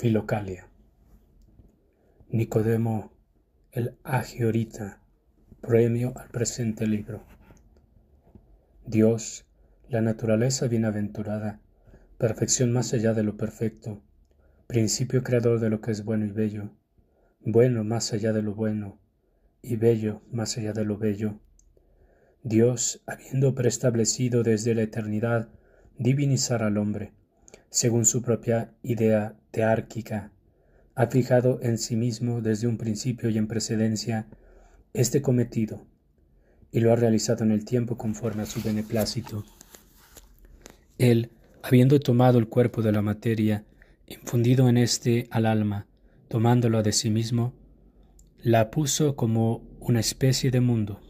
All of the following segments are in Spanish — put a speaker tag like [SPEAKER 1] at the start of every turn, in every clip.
[SPEAKER 1] Filocalia. Nicodemo el Agiorita, premio al presente libro. Dios, la naturaleza bienaventurada, perfección más allá de lo perfecto, principio creador de lo que es bueno y bello, bueno más allá de lo bueno, y bello más allá de lo bello. Dios, habiendo preestablecido desde la eternidad divinizar al hombre, según su propia idea teárquica, ha fijado en sí mismo desde un principio y en precedencia este cometido, y lo ha realizado en el tiempo conforme a su beneplácito. Él, habiendo tomado el cuerpo de la materia, infundido en éste al alma, tomándolo de sí mismo, la puso como una especie de mundo,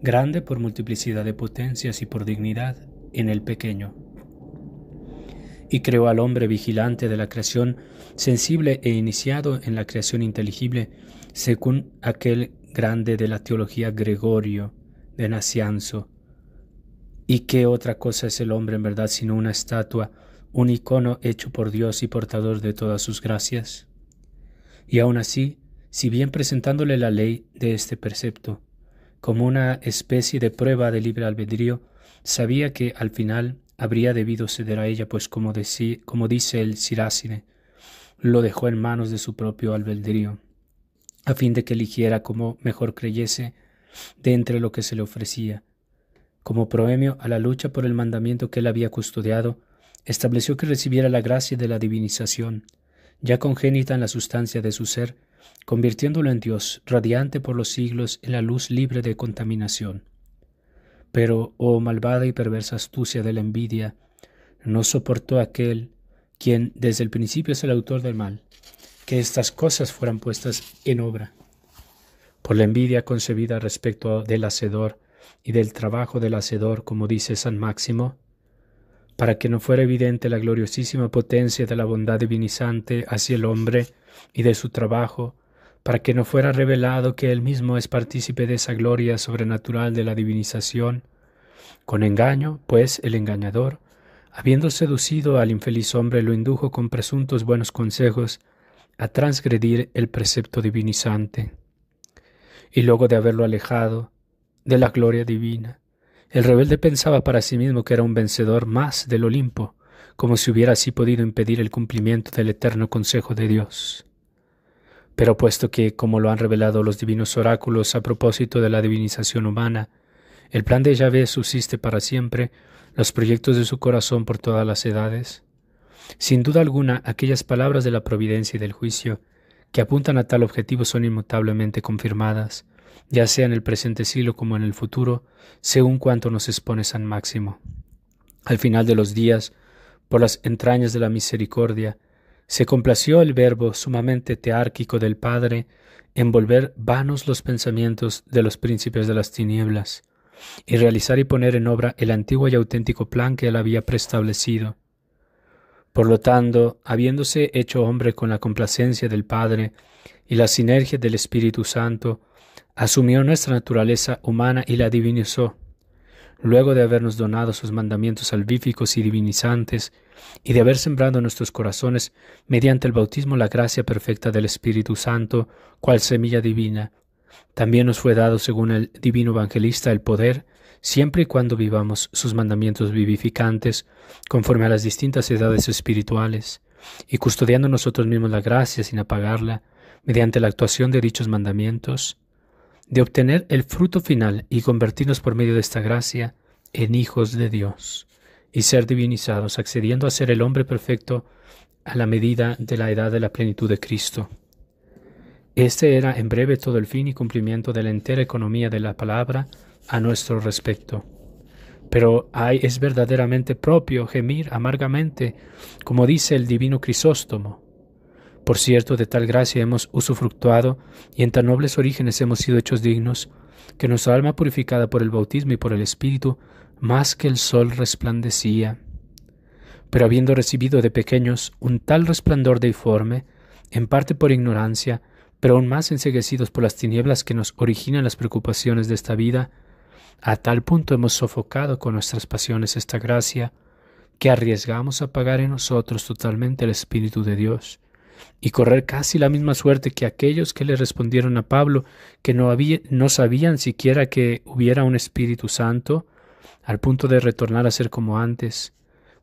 [SPEAKER 1] grande por multiplicidad de potencias y por dignidad en el pequeño y creó al hombre vigilante de la creación, sensible e iniciado en la creación inteligible, según aquel grande de la teología Gregorio de Nacianzo. ¿Y qué otra cosa es el hombre en verdad sino una estatua, un icono hecho por Dios y portador de todas sus gracias? Y aun así, si bien presentándole la ley de este precepto, como una especie de prueba de libre albedrío, sabía que al final habría debido ceder a ella, pues como, como dice el Siráside, lo dejó en manos de su propio albedrío, a fin de que eligiera como mejor creyese de entre lo que se le ofrecía. Como proemio a la lucha por el mandamiento que él había custodiado, estableció que recibiera la gracia de la divinización, ya congénita en la sustancia de su ser, convirtiéndolo en Dios, radiante por los siglos en la luz libre de contaminación. Pero, oh malvada y perversa astucia de la envidia, no soportó aquel quien desde el principio es el autor del mal, que estas cosas fueran puestas en obra. Por la envidia concebida respecto del hacedor y del trabajo del hacedor, como dice San Máximo, para que no fuera evidente la gloriosísima potencia de la bondad divinizante hacia el hombre y de su trabajo, para que no fuera revelado que él mismo es partícipe de esa gloria sobrenatural de la divinización. Con engaño, pues, el engañador, habiendo seducido al infeliz hombre, lo indujo con presuntos buenos consejos a transgredir el precepto divinizante. Y luego de haberlo alejado de la gloria divina, el rebelde pensaba para sí mismo que era un vencedor más del Olimpo, como si hubiera así podido impedir el cumplimiento del eterno consejo de Dios. Pero puesto que, como lo han revelado los divinos oráculos a propósito de la divinización humana, el plan de Yahvé subsiste para siempre, los proyectos de su corazón por todas las edades, sin duda alguna aquellas palabras de la providencia y del juicio que apuntan a tal objetivo son inmutablemente confirmadas, ya sea en el presente siglo como en el futuro, según cuanto nos expone San Máximo. Al final de los días, por las entrañas de la misericordia, se complació el verbo sumamente teárquico del Padre en volver vanos los pensamientos de los príncipes de las tinieblas, y realizar y poner en obra el antiguo y auténtico plan que él había preestablecido. Por lo tanto, habiéndose hecho hombre con la complacencia del Padre y la sinergia del Espíritu Santo, asumió nuestra naturaleza humana y la divinizó, luego de habernos donado sus mandamientos salvíficos y divinizantes, y de haber sembrado en nuestros corazones, mediante el bautismo, la gracia perfecta del Espíritu Santo, cual semilla divina, también nos fue dado, según el divino evangelista, el poder, siempre y cuando vivamos sus mandamientos vivificantes, conforme a las distintas edades espirituales, y custodiando nosotros mismos la gracia sin apagarla, mediante la actuación de dichos mandamientos, de obtener el fruto final y convertirnos por medio de esta gracia en hijos de Dios y ser divinizados, accediendo a ser el hombre perfecto a la medida de la edad de la plenitud de Cristo. Este era en breve todo el fin y cumplimiento de la entera economía de la palabra a nuestro respecto. Pero hay, es verdaderamente propio gemir amargamente, como dice el divino Crisóstomo, por cierto, de tal gracia hemos usufructuado y en tan nobles orígenes hemos sido hechos dignos, que nuestra alma purificada por el bautismo y por el Espíritu, más que el sol resplandecía. Pero habiendo recibido de pequeños un tal resplandor deiforme, en parte por ignorancia, pero aún más enseguecidos por las tinieblas que nos originan las preocupaciones de esta vida, a tal punto hemos sofocado con nuestras pasiones esta gracia, que arriesgamos a pagar en nosotros totalmente el Espíritu de Dios y correr casi la misma suerte que aquellos que le respondieron a Pablo que no, había, no sabían siquiera que hubiera un Espíritu Santo, al punto de retornar a ser como antes,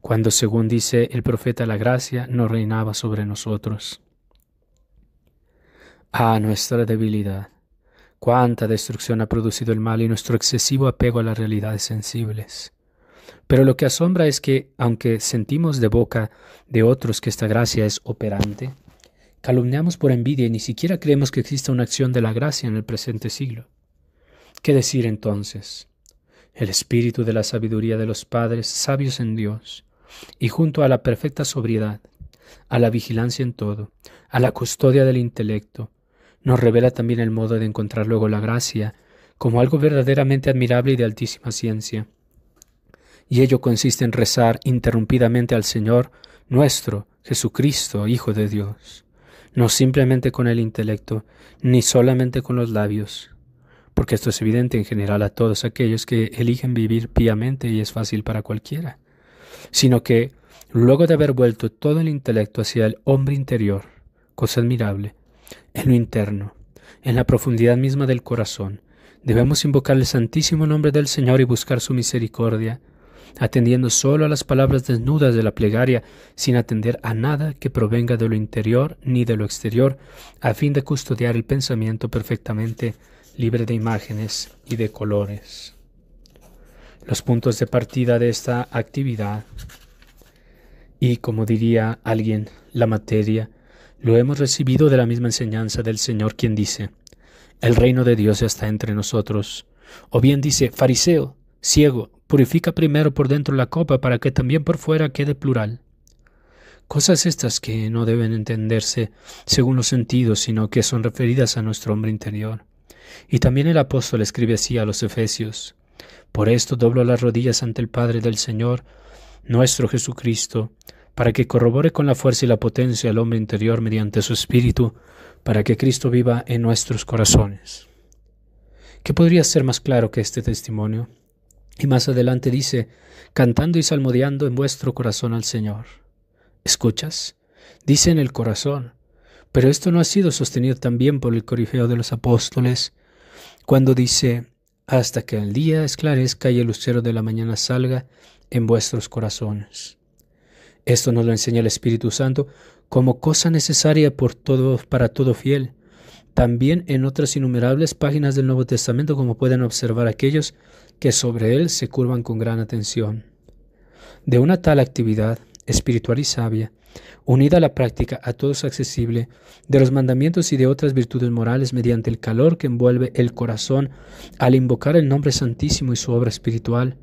[SPEAKER 1] cuando, según dice el profeta, la gracia no reinaba sobre nosotros. Ah, nuestra debilidad. Cuánta destrucción ha producido el mal y nuestro excesivo apego a las realidades sensibles. Pero lo que asombra es que, aunque sentimos de boca de otros que esta gracia es operante, calumniamos por envidia y ni siquiera creemos que exista una acción de la gracia en el presente siglo. ¿Qué decir entonces? El espíritu de la sabiduría de los padres sabios en Dios, y junto a la perfecta sobriedad, a la vigilancia en todo, a la custodia del intelecto, nos revela también el modo de encontrar luego la gracia como algo verdaderamente admirable y de altísima ciencia. Y ello consiste en rezar interrumpidamente al Señor nuestro, Jesucristo, Hijo de Dios, no simplemente con el intelecto, ni solamente con los labios, porque esto es evidente en general a todos aquellos que eligen vivir piamente y es fácil para cualquiera, sino que, luego de haber vuelto todo el intelecto hacia el hombre interior, cosa admirable, en lo interno, en la profundidad misma del corazón, debemos invocar el santísimo nombre del Señor y buscar su misericordia, atendiendo solo a las palabras desnudas de la plegaria, sin atender a nada que provenga de lo interior ni de lo exterior, a fin de custodiar el pensamiento perfectamente libre de imágenes y de colores. Los puntos de partida de esta actividad y, como diría alguien, la materia, lo hemos recibido de la misma enseñanza del Señor quien dice, el reino de Dios está entre nosotros. O bien dice, fariseo, ciego, purifica primero por dentro la copa para que también por fuera quede plural. Cosas estas que no deben entenderse según los sentidos, sino que son referidas a nuestro hombre interior. Y también el apóstol escribe así a los Efesios. Por esto doblo las rodillas ante el Padre del Señor, nuestro Jesucristo, para que corrobore con la fuerza y la potencia al hombre interior mediante su Espíritu, para que Cristo viva en nuestros corazones. ¿Qué podría ser más claro que este testimonio? Y más adelante dice, cantando y salmodiando en vuestro corazón al Señor. ¿Escuchas? Dice en el corazón, pero esto no ha sido sostenido también por el corifeo de los apóstoles, cuando dice, hasta que el día esclarezca y el lucero de la mañana salga en vuestros corazones. Esto nos lo enseña el Espíritu Santo como cosa necesaria por todo, para todo fiel. También en otras innumerables páginas del Nuevo Testamento, como pueden observar aquellos que sobre él se curvan con gran atención. De una tal actividad espiritual y sabia, unida a la práctica a todos accesible de los mandamientos y de otras virtudes morales mediante el calor que envuelve el corazón al invocar el nombre santísimo y su obra espiritual,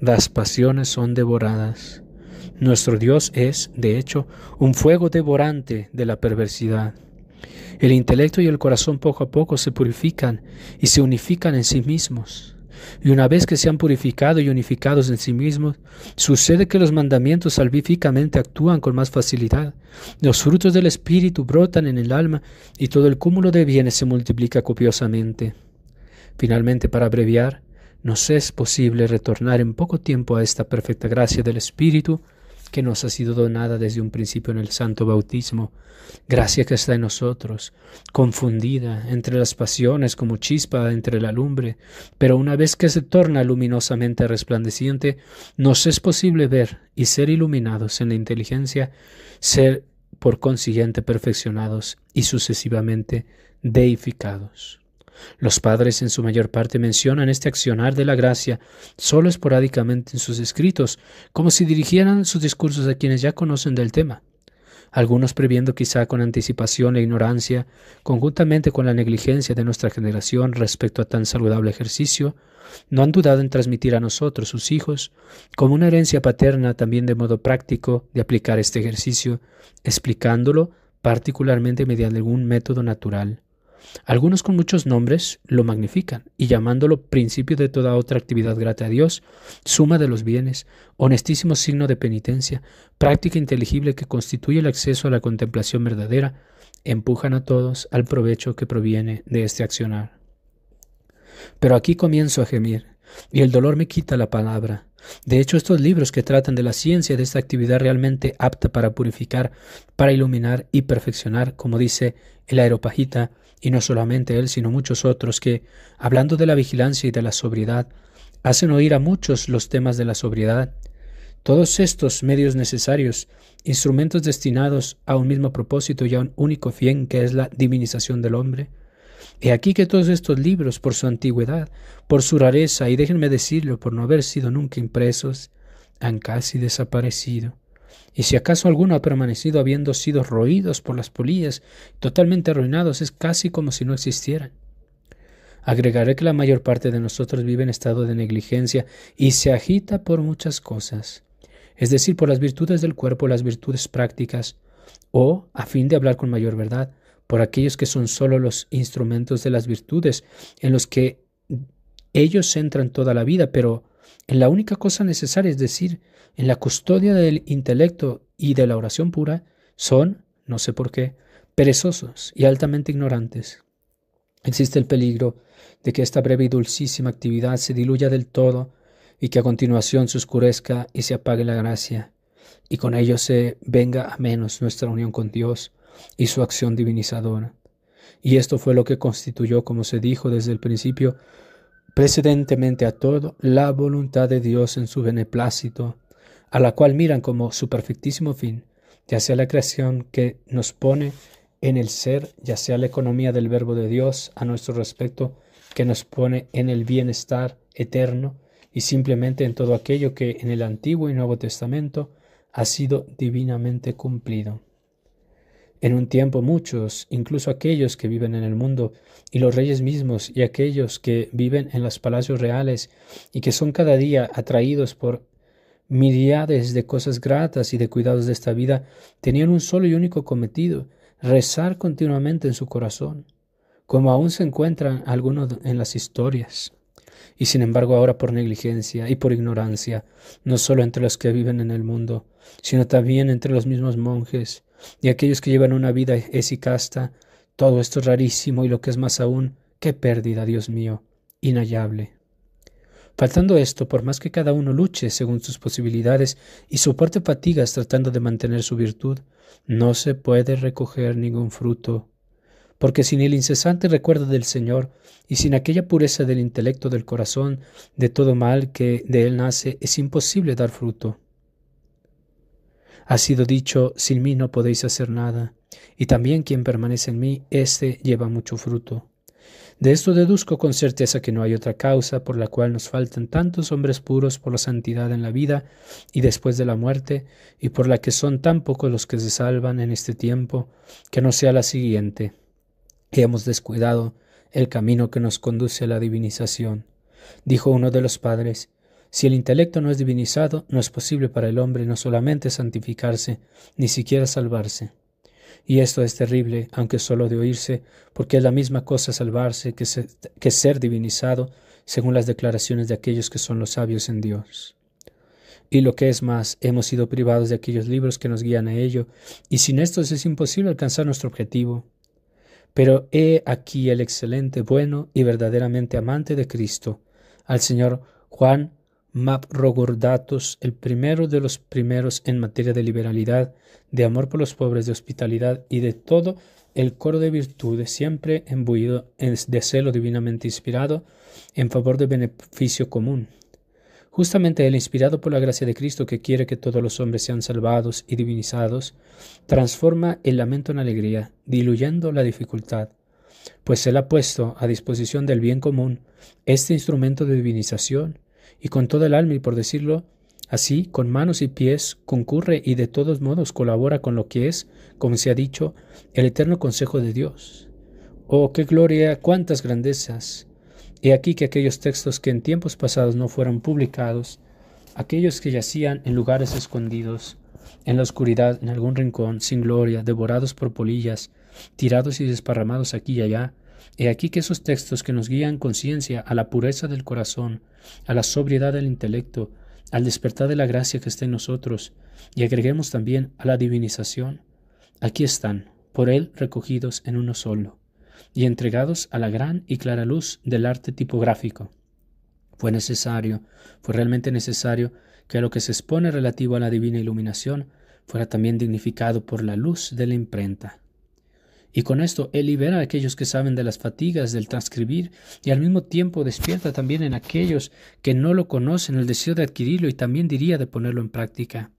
[SPEAKER 1] las pasiones son devoradas. Nuestro Dios es, de hecho, un fuego devorante de la perversidad. El intelecto y el corazón poco a poco se purifican y se unifican en sí mismos. Y una vez que se han purificado y unificados en sí mismos, sucede que los mandamientos salvíficamente actúan con más facilidad. Los frutos del Espíritu brotan en el alma y todo el cúmulo de bienes se multiplica copiosamente. Finalmente, para abreviar, nos es posible retornar en poco tiempo a esta perfecta gracia del Espíritu que nos ha sido donada desde un principio en el santo bautismo, gracia que está en nosotros, confundida entre las pasiones como chispa entre la lumbre, pero una vez que se torna luminosamente resplandeciente, nos es posible ver y ser iluminados en la inteligencia, ser por consiguiente perfeccionados y sucesivamente deificados. Los padres en su mayor parte mencionan este accionar de la gracia solo esporádicamente en sus escritos, como si dirigieran sus discursos a quienes ya conocen del tema. Algunos previendo quizá con anticipación e ignorancia, conjuntamente con la negligencia de nuestra generación respecto a tan saludable ejercicio, no han dudado en transmitir a nosotros, sus hijos, como una herencia paterna también de modo práctico de aplicar este ejercicio, explicándolo particularmente mediante algún método natural. Algunos con muchos nombres lo magnifican y llamándolo principio de toda otra actividad grata a Dios, suma de los bienes, honestísimo signo de penitencia, práctica inteligible que constituye el acceso a la contemplación verdadera, empujan a todos al provecho que proviene de este accionar. Pero aquí comienzo a gemir, y el dolor me quita la palabra. De hecho, estos libros que tratan de la ciencia de esta actividad realmente apta para purificar, para iluminar y perfeccionar, como dice el aeropagita, y no solamente él, sino muchos otros que, hablando de la vigilancia y de la sobriedad, hacen oír a muchos los temas de la sobriedad. Todos estos medios necesarios, instrumentos destinados a un mismo propósito y a un único fin que es la divinización del hombre, He aquí que todos estos libros, por su antigüedad, por su rareza, y déjenme decirlo, por no haber sido nunca impresos, han casi desaparecido. Y si acaso alguno ha permanecido habiendo sido roídos por las polillas, totalmente arruinados, es casi como si no existieran. Agregaré que la mayor parte de nosotros vive en estado de negligencia y se agita por muchas cosas, es decir, por las virtudes del cuerpo, las virtudes prácticas, o, a fin de hablar con mayor verdad, por aquellos que son sólo los instrumentos de las virtudes, en los que ellos centran toda la vida, pero en la única cosa necesaria, es decir, en la custodia del intelecto y de la oración pura, son, no sé por qué, perezosos y altamente ignorantes. Existe el peligro de que esta breve y dulcísima actividad se diluya del todo y que a continuación se oscurezca y se apague la gracia, y con ello se venga a menos nuestra unión con Dios, y su acción divinizadora. Y esto fue lo que constituyó, como se dijo desde el principio, precedentemente a todo, la voluntad de Dios en su beneplácito, a la cual miran como su perfectísimo fin, ya sea la creación que nos pone en el ser, ya sea la economía del verbo de Dios a nuestro respecto, que nos pone en el bienestar eterno, y simplemente en todo aquello que en el Antiguo y Nuevo Testamento ha sido divinamente cumplido. En un tiempo muchos, incluso aquellos que viven en el mundo, y los reyes mismos, y aquellos que viven en los palacios reales, y que son cada día atraídos por miriades de cosas gratas y de cuidados de esta vida, tenían un solo y único cometido, rezar continuamente en su corazón, como aún se encuentran algunos en las historias. Y sin embargo ahora por negligencia y por ignorancia, no solo entre los que viven en el mundo, sino también entre los mismos monjes, y aquellos que llevan una vida esicasta, todo esto es rarísimo y lo que es más aún, qué pérdida, Dios mío, inhallable. Faltando esto, por más que cada uno luche según sus posibilidades y soporte fatigas tratando de mantener su virtud, no se puede recoger ningún fruto, porque sin el incesante recuerdo del Señor y sin aquella pureza del intelecto del corazón, de todo mal que de él nace, es imposible dar fruto. Ha sido dicho, sin mí no podéis hacer nada, y también quien permanece en mí, éste lleva mucho fruto. De esto deduzco con certeza que no hay otra causa por la cual nos faltan tantos hombres puros por la santidad en la vida y después de la muerte, y por la que son tan pocos los que se salvan en este tiempo, que no sea la siguiente. Que hemos descuidado el camino que nos conduce a la divinización. Dijo uno de los padres, si el intelecto no es divinizado, no es posible para el hombre no solamente santificarse, ni siquiera salvarse. Y esto es terrible, aunque solo de oírse, porque es la misma cosa salvarse que, que ser divinizado, según las declaraciones de aquellos que son los sabios en Dios. Y lo que es más, hemos sido privados de aquellos libros que nos guían a ello, y sin estos es imposible alcanzar nuestro objetivo. Pero he aquí el excelente, bueno y verdaderamente amante de Cristo, al Señor Juan Rogordatos, el primero de los primeros en materia de liberalidad, de amor por los pobres, de hospitalidad y de todo el coro de virtudes, siempre embuido de celo divinamente inspirado en favor del beneficio común. Justamente el inspirado por la gracia de Cristo que quiere que todos los hombres sean salvados y divinizados, transforma el lamento en alegría, diluyendo la dificultad, pues Él ha puesto a disposición del bien común este instrumento de divinización, y con toda el alma y por decirlo así, con manos y pies, concurre y de todos modos colabora con lo que es, como se ha dicho, el eterno consejo de Dios. Oh, qué gloria, cuántas grandezas. He aquí que aquellos textos que en tiempos pasados no fueron publicados, aquellos que yacían en lugares escondidos, en la oscuridad, en algún rincón, sin gloria, devorados por polillas, tirados y desparramados aquí y allá, He aquí que esos textos que nos guían conciencia a la pureza del corazón, a la sobriedad del intelecto, al despertar de la gracia que está en nosotros, y agreguemos también a la divinización, aquí están, por Él recogidos en uno solo, y entregados a la gran y clara luz del arte tipográfico. Fue necesario, fue realmente necesario que lo que se expone relativo a la divina iluminación fuera también dignificado por la luz de la imprenta. Y con esto Él libera a aquellos que saben de las fatigas del transcribir y al mismo tiempo despierta también en aquellos que no lo conocen el deseo de adquirirlo y también diría de ponerlo en práctica.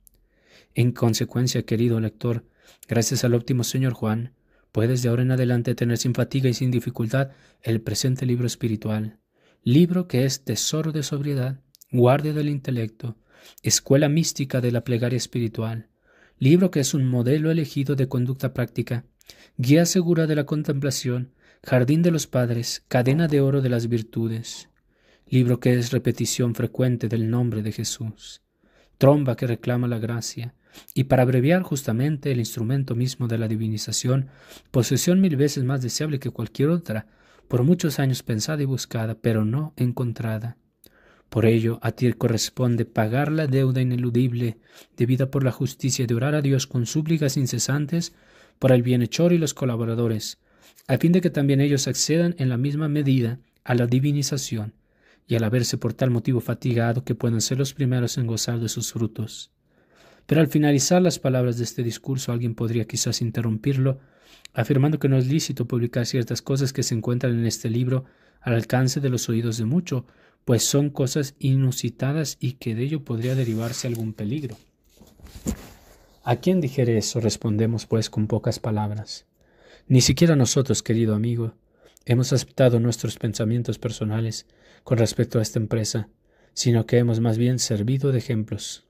[SPEAKER 1] En consecuencia, querido lector, gracias al óptimo Señor Juan, puedes de ahora en adelante tener sin fatiga y sin dificultad el presente libro espiritual, libro que es tesoro de sobriedad, guardia del intelecto, escuela mística de la plegaria espiritual, libro que es un modelo elegido de conducta práctica, guía segura de la contemplación, jardín de los padres, cadena de oro de las virtudes, libro que es repetición frecuente del nombre de Jesús, tromba que reclama la gracia, y para abreviar justamente el instrumento mismo de la divinización, posesión mil veces más deseable que cualquier otra, por muchos años pensada y buscada, pero no encontrada. Por ello, a ti corresponde pagar la deuda ineludible debida por la justicia de orar a Dios con súplicas incesantes por el bienhechor y los colaboradores, a fin de que también ellos accedan en la misma medida a la divinización, y al haberse por tal motivo fatigado que puedan ser los primeros en gozar de sus frutos. Pero al finalizar las palabras de este discurso alguien podría quizás interrumpirlo, afirmando que no es lícito publicar ciertas cosas que se encuentran en este libro al alcance de los oídos de mucho, pues son cosas inusitadas y que de ello podría derivarse algún peligro. ¿A quién dijere eso? respondemos pues con pocas palabras. Ni siquiera nosotros, querido amigo, hemos aceptado nuestros pensamientos personales con respecto a esta empresa, sino que hemos más bien servido de ejemplos.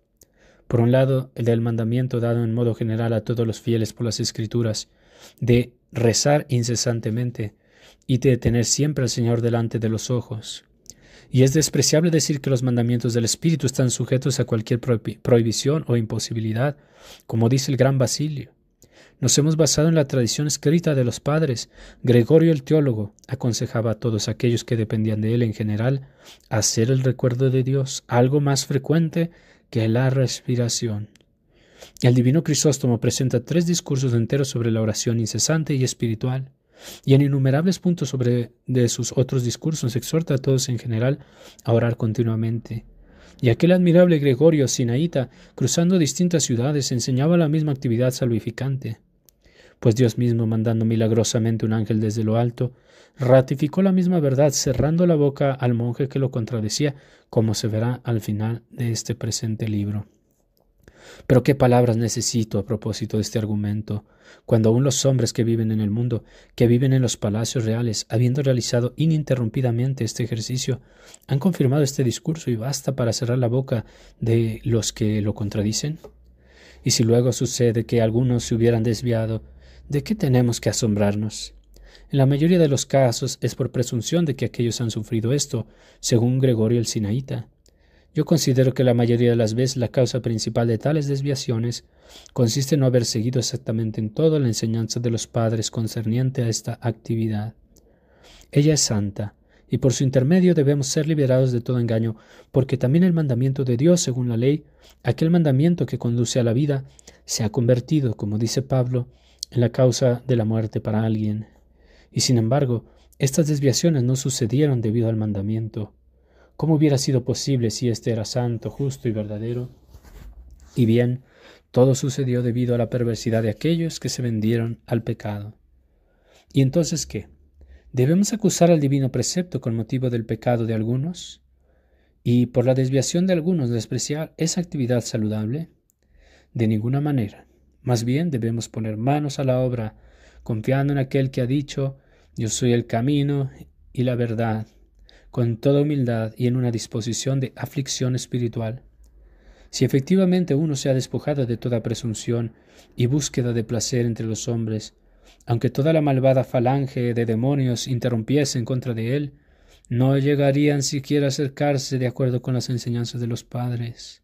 [SPEAKER 1] Por un lado, el del mandamiento dado en modo general a todos los fieles por las Escrituras, de rezar incesantemente y de tener siempre al Señor delante de los ojos, y es despreciable decir que los mandamientos del Espíritu están sujetos a cualquier prohibición o imposibilidad, como dice el gran Basilio. Nos hemos basado en la tradición escrita de los padres. Gregorio el teólogo aconsejaba a todos aquellos que dependían de él en general hacer el recuerdo de Dios algo más frecuente que la respiración. El divino Crisóstomo presenta tres discursos enteros sobre la oración incesante y espiritual y en innumerables puntos sobre de sus otros discursos exhorta a todos en general a orar continuamente. Y aquel admirable Gregorio Sinaíta, cruzando distintas ciudades, enseñaba la misma actividad salvificante. Pues Dios mismo, mandando milagrosamente un ángel desde lo alto, ratificó la misma verdad, cerrando la boca al monje que lo contradecía, como se verá al final de este presente libro. Pero qué palabras necesito a propósito de este argumento, cuando aún los hombres que viven en el mundo, que viven en los palacios reales, habiendo realizado ininterrumpidamente este ejercicio, han confirmado este discurso y basta para cerrar la boca de los que lo contradicen. Y si luego sucede que algunos se hubieran desviado, ¿de qué tenemos que asombrarnos? En la mayoría de los casos es por presunción de que aquellos han sufrido esto, según Gregorio el Sinaíta. Yo considero que la mayoría de las veces la causa principal de tales desviaciones consiste en no haber seguido exactamente en todo la enseñanza de los padres concerniente a esta actividad. Ella es santa, y por su intermedio debemos ser liberados de todo engaño, porque también el mandamiento de Dios, según la ley, aquel mandamiento que conduce a la vida, se ha convertido, como dice Pablo, en la causa de la muerte para alguien. Y sin embargo, estas desviaciones no sucedieron debido al mandamiento, ¿Cómo hubiera sido posible si éste era santo, justo y verdadero? Y bien, todo sucedió debido a la perversidad de aquellos que se vendieron al pecado. ¿Y entonces qué? ¿Debemos acusar al divino precepto con motivo del pecado de algunos? ¿Y por la desviación de algunos despreciar esa actividad saludable? De ninguna manera. Más bien debemos poner manos a la obra, confiando en aquel que ha dicho, yo soy el camino y la verdad con toda humildad y en una disposición de aflicción espiritual. Si efectivamente uno se ha despojado de toda presunción y búsqueda de placer entre los hombres, aunque toda la malvada falange de demonios interrumpiese en contra de él, no llegarían siquiera a acercarse de acuerdo con las enseñanzas de los padres.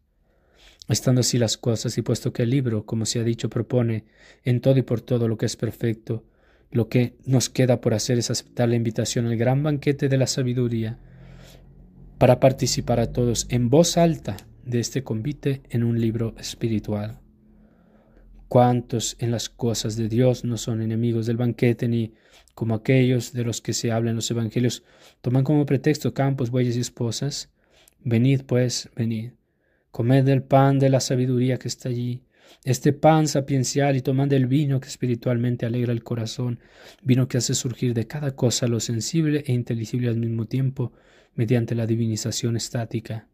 [SPEAKER 1] Estando así las cosas, y puesto que el libro, como se ha dicho, propone en todo y por todo lo que es perfecto, lo que nos queda por hacer es aceptar la invitación al gran banquete de la sabiduría para participar a todos en voz alta de este convite en un libro espiritual. ¿Cuántos en las cosas de Dios no son enemigos del banquete ni como aquellos de los que se habla en los evangelios toman como pretexto campos, bueyes y esposas? Venid pues, venid, comed del pan de la sabiduría que está allí, este pan sapiencial y tomad el vino que espiritualmente alegra el corazón, vino que hace surgir de cada cosa lo sensible e inteligible al mismo tiempo, mediante la divinización estática.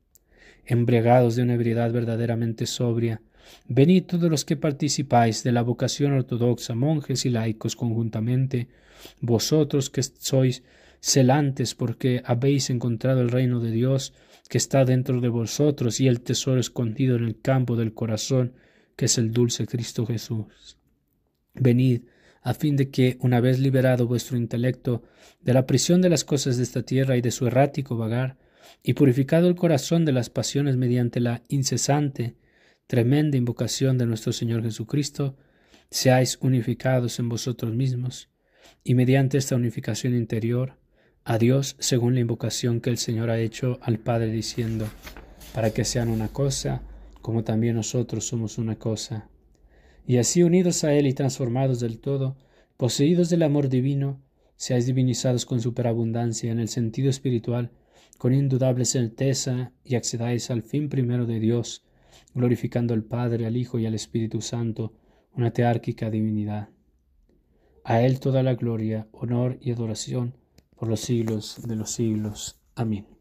[SPEAKER 1] Embriagados de una ebriedad verdaderamente sobria, venid todos los que participáis de la vocación ortodoxa, monjes y laicos conjuntamente, vosotros que sois celantes porque habéis encontrado el reino de Dios que está dentro de vosotros y el tesoro escondido en el campo del corazón, que es el dulce Cristo Jesús. Venid, a fin de que, una vez liberado vuestro intelecto de la prisión de las cosas de esta tierra y de su errático vagar, y purificado el corazón de las pasiones mediante la incesante, tremenda invocación de nuestro Señor Jesucristo, seáis unificados en vosotros mismos, y mediante esta unificación interior, a Dios según la invocación que el Señor ha hecho al Padre diciendo, para que sean una cosa, como también nosotros somos una cosa. Y así unidos a Él y transformados del todo, poseídos del amor divino, seáis divinizados con superabundancia en el sentido espiritual, con indudable certeza, y accedáis al fin primero de Dios, glorificando al Padre, al Hijo y al Espíritu Santo, una teárquica divinidad. A Él toda la gloria, honor y adoración por los siglos de los siglos. Amén.